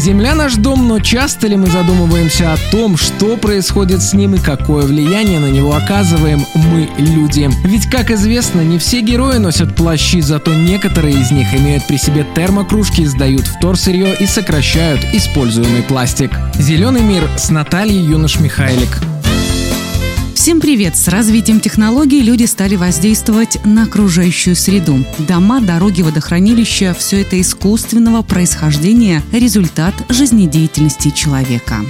Земля наш дом, но часто ли мы задумываемся о том, что происходит с ним и какое влияние на него оказываем мы, люди? Ведь, как известно, не все герои носят плащи, зато некоторые из них имеют при себе термокружки, сдают вторсырье и сокращают используемый пластик. Зеленый мир с Натальей Юнош-Михайлик. Всем привет! С развитием технологий люди стали воздействовать на окружающую среду. Дома, дороги, водохранилища – все это искусственного происхождения, результат жизнедеятельности человека.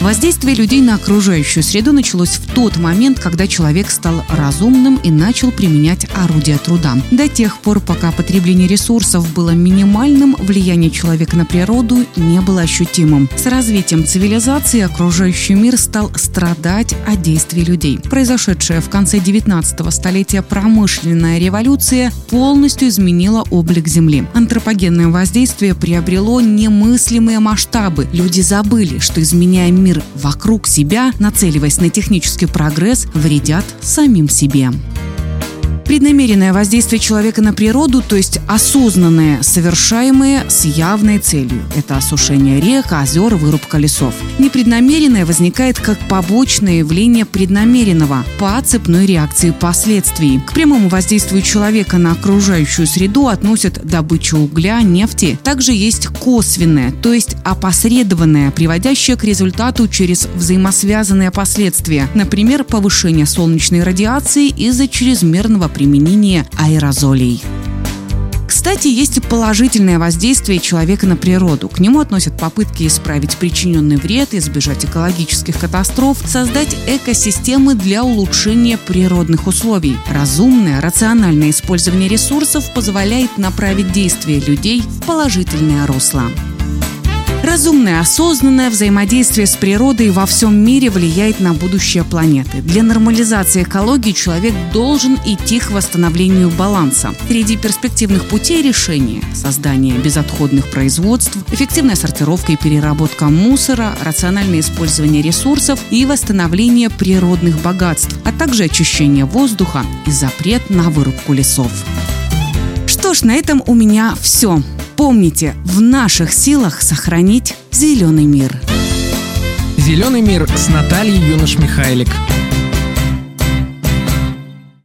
Воздействие людей на окружающую среду началось в тот момент, когда человек стал разумным и начал применять орудия труда. До тех пор, пока потребление ресурсов было минимальным, влияние человека на природу не было ощутимым. С развитием цивилизации окружающий мир стал страдать от действий людей. Произошедшая в конце 19 столетия промышленная революция полностью изменила облик Земли. Антропогенное воздействие приобрело немыслимые масштабы. Люди забыли, что изменяя мир мир вокруг себя, нацеливаясь на технический прогресс, вредят самим себе. Преднамеренное воздействие человека на природу, то есть осознанное, совершаемое с явной целью. Это осушение рек, озер, вырубка лесов. Непреднамеренное возникает как побочное явление преднамеренного по цепной реакции последствий. К прямому воздействию человека на окружающую среду относят добычу угля, нефти. Также есть косвенное, то есть опосредованное, приводящее к результату через взаимосвязанные последствия. Например, повышение солнечной радиации из-за чрезмерного применения аэрозолей. Кстати, есть и положительное воздействие человека на природу. К нему относят попытки исправить причиненный вред, избежать экологических катастроф, создать экосистемы для улучшения природных условий. Разумное, рациональное использование ресурсов позволяет направить действия людей в положительное русло. Разумное, осознанное взаимодействие с природой во всем мире влияет на будущее планеты. Для нормализации экологии человек должен идти к восстановлению баланса. Среди перспективных путей решения – создание безотходных производств, эффективная сортировка и переработка мусора, рациональное использование ресурсов и восстановление природных богатств, а также очищение воздуха и запрет на вырубку лесов. Что ж, на этом у меня все. Помните, в наших силах сохранить зеленый мир. Зеленый мир с Натальей Юнош-Михайлик.